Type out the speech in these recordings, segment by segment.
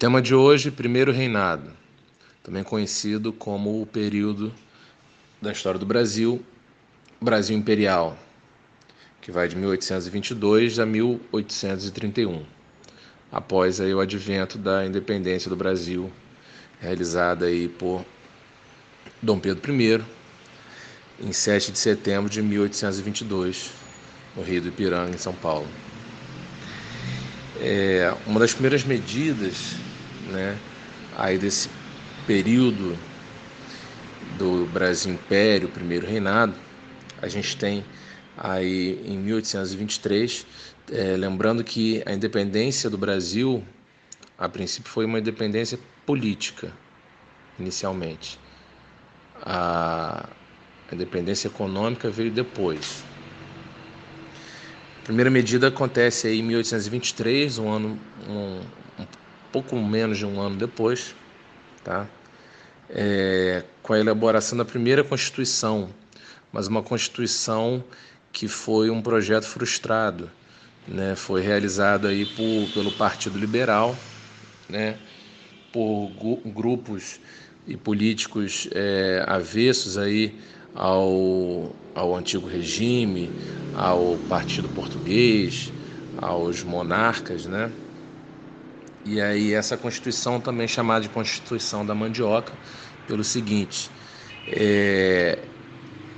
tema de hoje, primeiro reinado, também conhecido como o período da história do Brasil, Brasil Imperial, que vai de 1822 a 1831, após aí o advento da independência do Brasil, realizada aí por Dom Pedro I, em 7 de setembro de 1822, no Rio do Ipiranga, em São Paulo. É, uma das primeiras medidas né, aí desse período do Brasil Império, primeiro reinado, a gente tem aí em 1823, é, lembrando que a independência do Brasil, a princípio, foi uma independência política, inicialmente. A, a independência econômica veio depois. A primeira medida acontece aí em 1823, um ano, um, pouco menos de um ano depois, tá? É, com a elaboração da primeira Constituição, mas uma Constituição que foi um projeto frustrado, né? Foi realizado aí por, pelo Partido Liberal, né? Por grupos e políticos é, avessos aí ao, ao antigo regime, ao Partido Português, aos monarcas, né? E aí essa Constituição também é chamada de Constituição da Mandioca, pelo seguinte, é,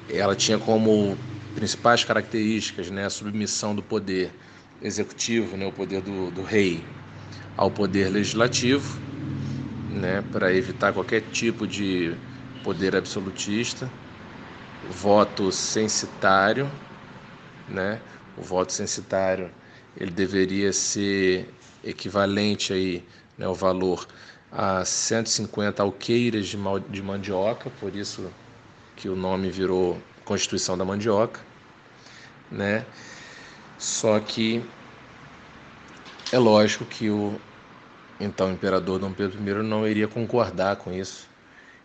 ela tinha como principais características né, a submissão do poder executivo, né, o poder do, do rei, ao poder legislativo, né, para evitar qualquer tipo de poder absolutista, voto censitário, né? O voto censitário ele deveria ser equivalente aí, né, o valor a 150 alqueires de, de mandioca, por isso que o nome virou Constituição da Mandioca, né? Só que é lógico que o então imperador Dom Pedro I não iria concordar com isso.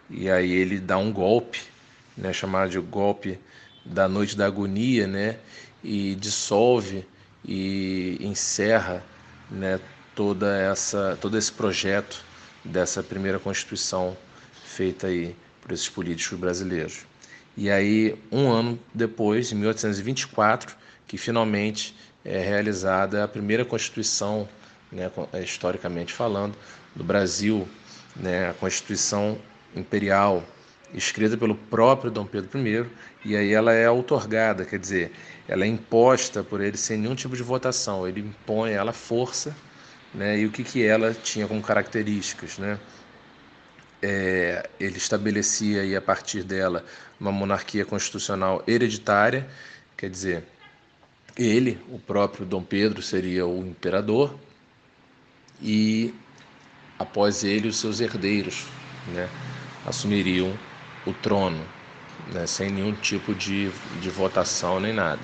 E aí ele dá um golpe né, chamado de golpe da noite da agonia, né, e dissolve e encerra, né, toda essa todo esse projeto dessa primeira constituição feita aí por esses políticos brasileiros. E aí um ano depois, em 1824, que finalmente é realizada a primeira constituição, né, historicamente falando, do Brasil, né, a Constituição Imperial escrita pelo próprio Dom Pedro I, e aí ela é outorgada, quer dizer, ela é imposta por ele sem nenhum tipo de votação, ele impõe ela força, né? E o que, que ela tinha como características, né? É, ele estabelecia aí a partir dela uma monarquia constitucional hereditária, quer dizer, ele, o próprio Dom Pedro, seria o imperador e após ele os seus herdeiros, né, assumiriam o trono, né, sem nenhum tipo de, de votação nem nada,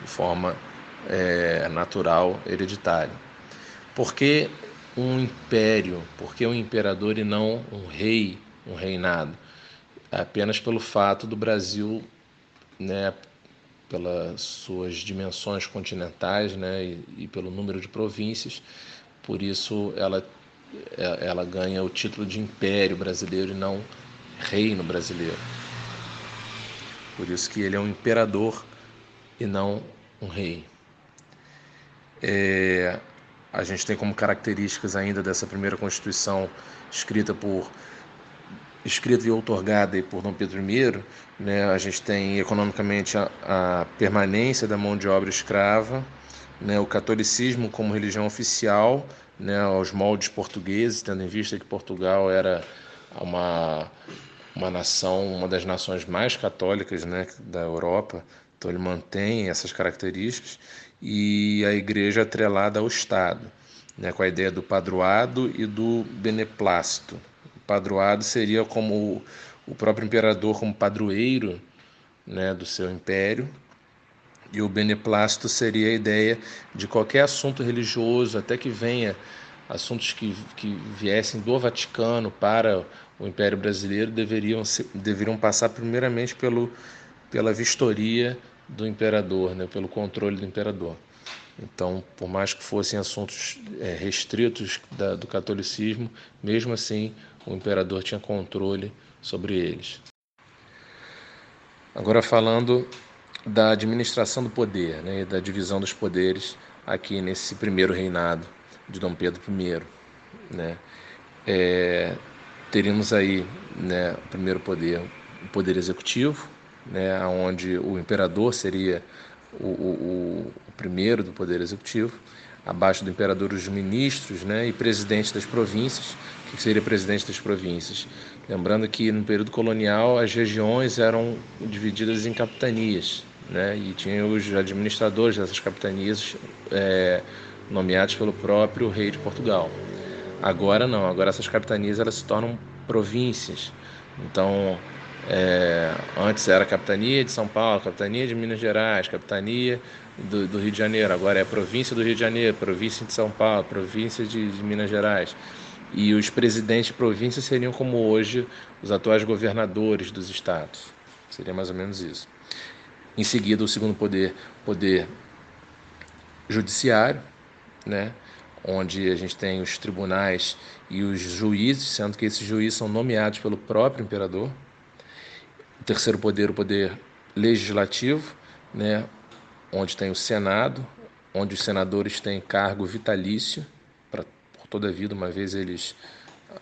de forma é, natural, hereditária. Por que um império? Por que um imperador e não um rei, um reinado? Apenas pelo fato do Brasil, né, pelas suas dimensões continentais né, e, e pelo número de províncias, por isso ela, ela ganha o título de império brasileiro e não reino brasileiro. Por isso que ele é um imperador e não um rei. É, a gente tem como características ainda dessa primeira Constituição escrita por escrita e outorgada por Dom Pedro I, né, a gente tem economicamente a, a permanência da mão de obra escrava, né, o catolicismo como religião oficial, né, aos moldes portugueses, tendo em vista que Portugal era uma uma nação, uma das nações mais católicas né, da Europa, então ele mantém essas características, e a igreja atrelada ao Estado, né, com a ideia do padroado e do beneplácito. O padroado seria como o próprio imperador como padroeiro né, do seu império, e o beneplácito seria a ideia de qualquer assunto religioso, até que venha assuntos que, que viessem do Vaticano para o Império Brasileiro deveriam, deveriam passar primeiramente pelo, pela vistoria do imperador, né, pelo controle do imperador. Então, por mais que fossem assuntos é, restritos da, do catolicismo, mesmo assim o imperador tinha controle sobre eles. Agora falando da administração do poder, né, da divisão dos poderes aqui nesse primeiro reinado de Dom Pedro I, né, é, teríamos aí, né, o primeiro poder, o poder executivo, né, onde o imperador seria o, o, o primeiro do poder executivo, abaixo do imperador os ministros, né, e presidente das províncias, que seria presidente das províncias. Lembrando que no período colonial as regiões eram divididas em capitanias, né? E tinha os administradores dessas capitanias é, nomeados pelo próprio rei de Portugal. Agora não, agora essas capitanias elas se tornam províncias. Então, é, antes era capitania de São Paulo, capitania de Minas Gerais, capitania do, do, Rio de Janeiro, agora é província do Rio de Janeiro, província de São Paulo, província de, de Minas Gerais. E os presidentes de província seriam como hoje os atuais governadores dos estados. Seria mais ou menos isso. Em seguida, o segundo poder, poder judiciário, né? onde a gente tem os tribunais e os juízes, sendo que esses juízes são nomeados pelo próprio imperador. O terceiro poder, o poder legislativo, né? onde tem o Senado, onde os senadores têm cargo vitalício pra, por toda a vida, uma vez eles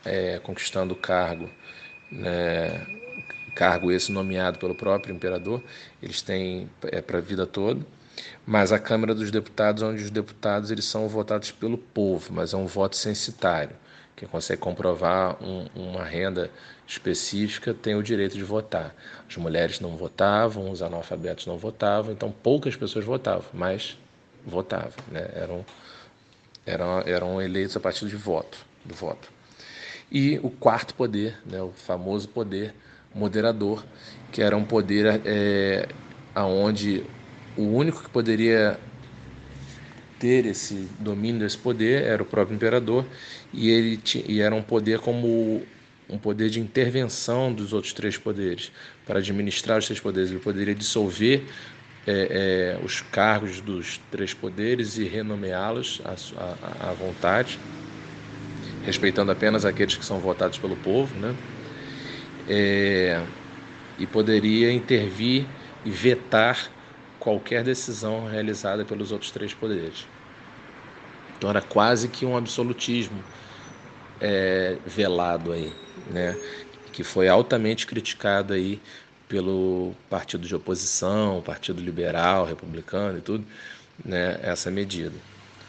é, conquistando o cargo, né, cargo esse nomeado pelo próprio imperador, eles têm é, para a vida toda. Mas a Câmara dos Deputados, onde os deputados eles são votados pelo povo, mas é um voto censitário. Quem consegue comprovar um, uma renda específica tem o direito de votar. As mulheres não votavam, os analfabetos não votavam, então poucas pessoas votavam, mas votavam, né? eram, eram, eram eleitos a partir de voto, do voto. E o quarto poder, né, o famoso poder moderador, que era um poder é, aonde o único que poderia ter esse domínio desse poder era o próprio imperador e ele e era um poder como um poder de intervenção dos outros três poderes. Para administrar os três poderes ele poderia dissolver é, é, os cargos dos três poderes e renomeá-los à, à vontade respeitando apenas aqueles que são votados pelo povo né? É, e poderia intervir e vetar qualquer decisão realizada pelos outros três poderes. Então era quase que um absolutismo é, velado aí, né? que foi altamente criticado aí pelo partido de oposição, partido liberal, republicano e tudo, né? essa medida.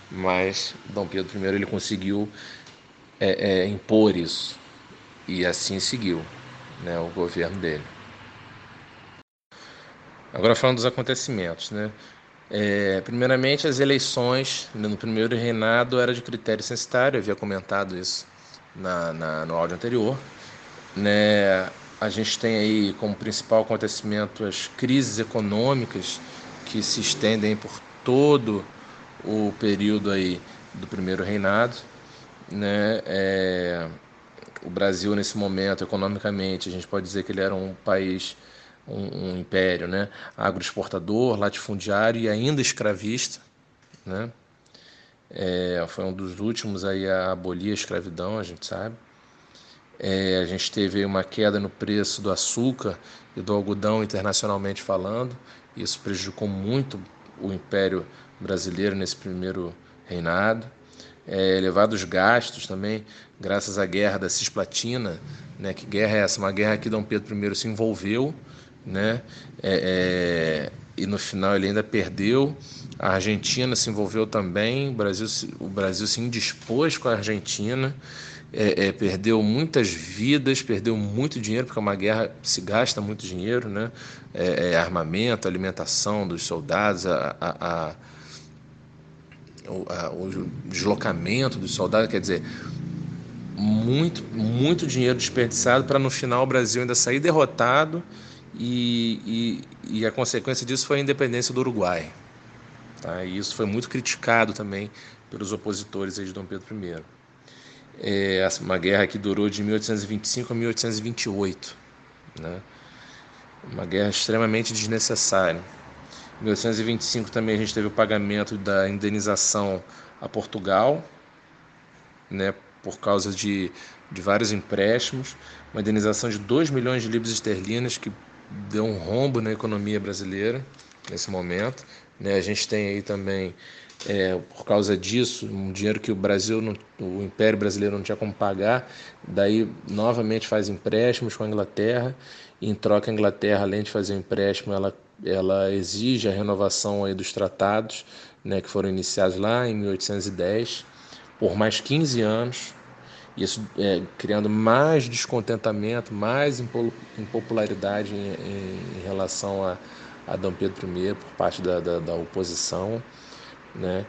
Mas Dom Pedro I ele conseguiu é, é, impor isso e assim seguiu né, o governo dele. Agora falando dos acontecimentos, né? É, primeiramente, as eleições né, no primeiro reinado era de critério censitário, eu havia comentado isso na, na, no áudio anterior. Né? A gente tem aí como principal acontecimento as crises econômicas que se estendem por todo o período aí do primeiro reinado. Né? É, o Brasil, nesse momento, economicamente, a gente pode dizer que ele era um país um, um império né? agroexportador, latifundiário e ainda escravista. Né? É, foi um dos últimos aí a abolir a escravidão, a gente sabe. É, a gente teve uma queda no preço do açúcar e do algodão internacionalmente falando. Isso prejudicou muito o Império Brasileiro nesse primeiro reinado. É, elevados gastos também, graças à guerra da Cisplatina. Né? Que guerra é essa? Uma guerra que Dom Pedro I se envolveu né? É, é, e no final ele ainda perdeu. A Argentina se envolveu também. O Brasil, o Brasil se indispôs com a Argentina. É, é, perdeu muitas vidas, perdeu muito dinheiro, porque é uma guerra se gasta muito dinheiro, né? É, é armamento, alimentação dos soldados, a, a, a, o, deslocamento dos soldados, quer dizer, muito, muito dinheiro desperdiçado para no final o Brasil ainda sair derrotado e, e, e, a consequência disso foi a independência do Uruguai. Tá? E isso foi muito criticado também pelos opositores de Dom Pedro I. É uma guerra que durou de 1825 a 1828, né? uma guerra extremamente desnecessária. Em 1825 também a gente teve o pagamento da indenização a Portugal, né, por causa de, de vários empréstimos, uma indenização de 2 milhões de libras esterlinas, que deu um rombo na economia brasileira nesse momento. Né? A gente tem aí também, é, por causa disso, um dinheiro que o Brasil, não, o Império Brasileiro não tinha como pagar, daí novamente faz empréstimos com a Inglaterra, em troca a Inglaterra, além de fazer um empréstimo, ela, ela exige a renovação aí dos tratados, né, que foram iniciados lá em 1810, por mais 15 anos, isso é, criando mais descontentamento, mais impopularidade em, em, em relação a, a Dom Pedro I por parte da, da, da, oposição, né?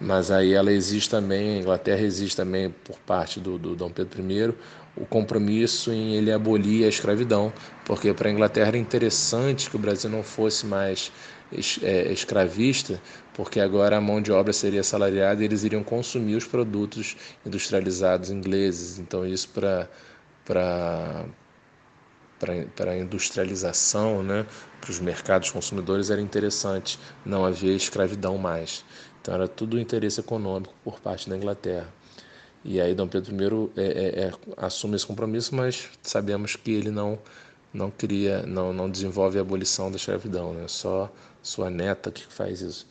Mas aí ela existe também, a Inglaterra existe também por parte do, do Dom Pedro I o compromisso em ele abolir a escravidão, porque para a Inglaterra era interessante que o Brasil não fosse mais escravista, porque agora a mão de obra seria assalariada e eles iriam consumir os produtos industrializados ingleses. Então isso para para para a industrialização, né, para os mercados consumidores era interessante, não havia escravidão mais. Então era tudo interesse econômico por parte da Inglaterra. E aí Dom Pedro I é, é, é, assume esse compromisso, mas sabemos que ele não não cria, não, não desenvolve a abolição da escravidão, né? Só sua neta que faz isso.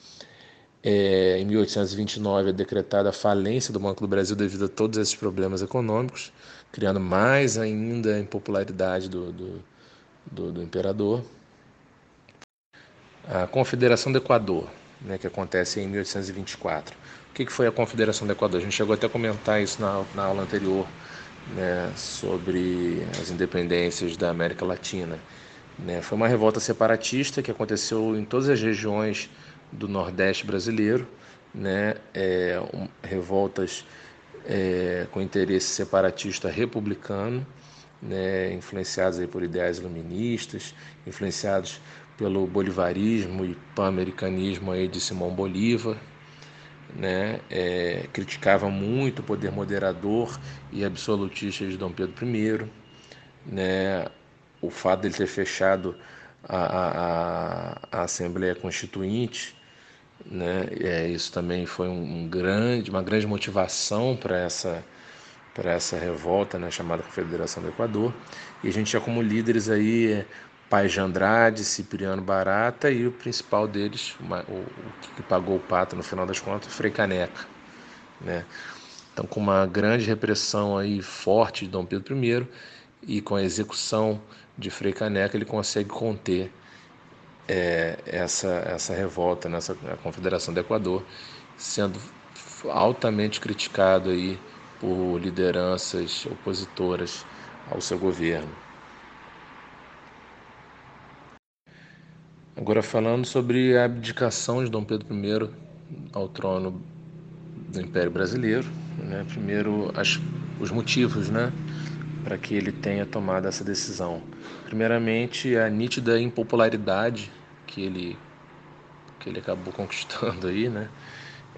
É, em 1829 é decretada a falência do Banco do Brasil devido a todos esses problemas econômicos, criando mais ainda a impopularidade do, do, do, do imperador. A Confederação do Equador, né, que acontece em 1824. O que, que foi a Confederação do Equador? A gente chegou até a comentar isso na, na aula anterior, né, sobre as independências da América Latina. Né? Foi uma revolta separatista que aconteceu em todas as regiões do Nordeste brasileiro, né? É, um, revoltas é, com interesse separatista republicano, né? influenciados aí por ideais iluministas, influenciados pelo bolivarismo e pan-americanismo de Simão Bolívar, né, é, criticava muito o poder moderador e absolutista de Dom Pedro I, né, o fato dele ter fechado a, a, a Assembleia Constituinte, né, é, isso também foi um, grande, uma grande motivação para essa para essa revolta, né, chamada Confederação do Equador, e a gente tinha como líderes aí Pai de Andrade, Cipriano Barata e o principal deles, o, o que pagou o pato no final das contas, Frei Caneca. Né? Então, com uma grande repressão aí forte de Dom Pedro I e com a execução de Frei Caneca, ele consegue conter é, essa, essa revolta nessa Confederação do Equador, sendo altamente criticado aí por lideranças opositoras ao seu governo. Agora falando sobre a abdicação de Dom Pedro I ao trono do Império Brasileiro, né? primeiro as, os motivos, né, para que ele tenha tomado essa decisão. Primeiramente a nítida impopularidade que ele que ele acabou conquistando aí, né,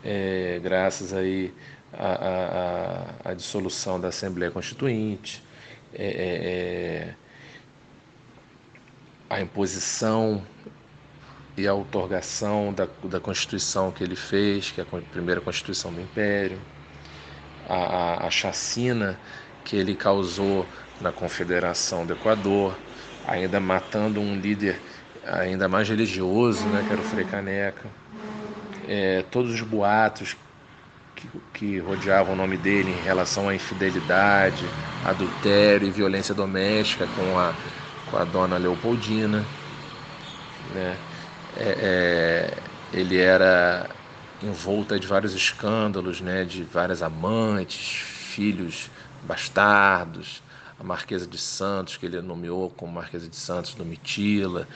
é, graças aí à, à, à, dissolução da Assembleia Constituinte, é, é, é a imposição e a outorgação da, da Constituição que ele fez, que é a primeira Constituição do Império, a, a, a chacina que ele causou na Confederação do Equador, ainda matando um líder ainda mais religioso, né, que era o Frei Caneca, é, todos os boatos que, que rodeavam o nome dele em relação à infidelidade, adultério e violência doméstica com a, com a dona Leopoldina, né? é, é, ele era envolta de vários escândalos, né, de várias amantes, filhos bastardos, a Marquesa de Santos, que ele nomeou como Marquesa de Santos do Mitila,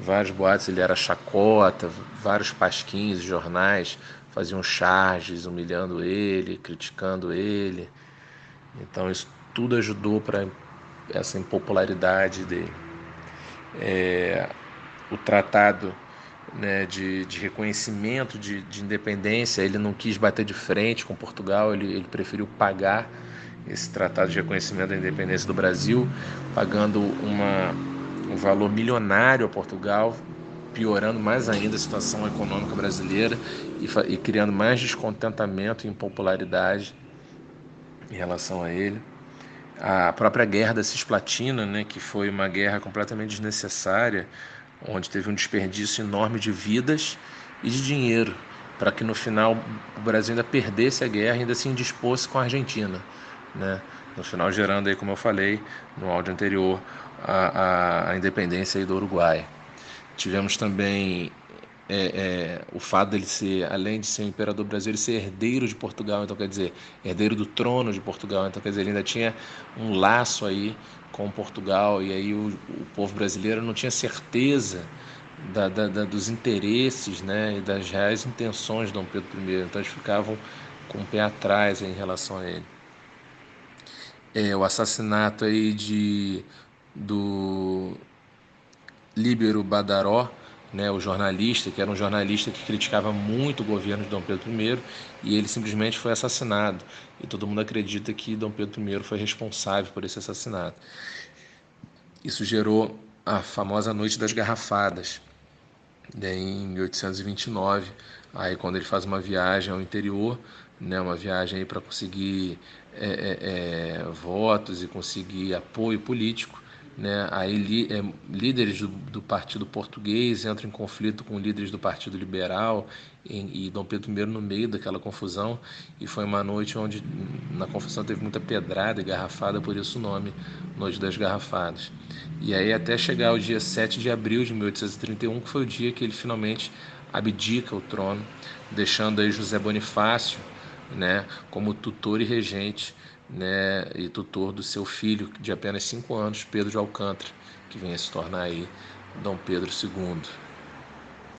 vários boatos, ele era chacota, vários pasquins, jornais faziam charges humilhando ele, criticando ele. Então isso tudo ajudou para essa impopularidade dele. É, o tratado né, de, de, reconhecimento de, de, independência. Ele não quis bater de frente com Portugal, ele, ele preferiu pagar esse tratado de reconhecimento da independência do Brasil, pagando uma, um valor milionário a Portugal, piorando mais ainda a situação econômica brasileira e, e criando mais descontentamento e impopularidade em relação a ele. A própria guerra da Cisplatina, né, que foi uma guerra completamente desnecessária, onde teve um desperdício enorme de vidas e de dinheiro, para que no final o Brasil ainda perdesse a guerra e ainda se indispôsse com a Argentina. Né? No final, gerando, aí, como eu falei no áudio anterior, a, a, a independência do Uruguai. Tivemos também é, é, o fato dele ser, além de ser o imperador brasileiro, ser herdeiro de Portugal, então quer dizer, herdeiro do trono de Portugal, então quer dizer, ele ainda tinha um laço aí com Portugal, e aí o, o povo brasileiro não tinha certeza da, da, da, dos interesses né, e das reais intenções de Dom Pedro I, então eles ficavam com o pé atrás em relação a ele. É, o assassinato aí de, do Líbero Badaró, né, o jornalista, que era um jornalista que criticava muito o governo de Dom Pedro I, e ele simplesmente foi assassinado. E todo mundo acredita que Dom Pedro I foi responsável por esse assassinato. Isso gerou a famosa Noite das Garrafadas, né, em 1829, aí quando ele faz uma viagem ao interior, né, uma viagem para conseguir é, é, é, votos e conseguir apoio político, né? Aí li, é, líderes do, do, partido português entram em conflito com líderes do partido liberal e, e Dom Pedro I no meio daquela confusão e foi uma noite onde na confusão teve muita pedrada e garrafada, por isso o nome Noite das Garrafadas. E aí até chegar o dia 7 de abril de 1831, que foi o dia que ele finalmente abdica o trono, deixando aí José Bonifácio, né, como tutor e regente né, e tutor do seu filho de apenas cinco anos, Pedro de Alcântara, que vem a se tornar aí Dom Pedro II.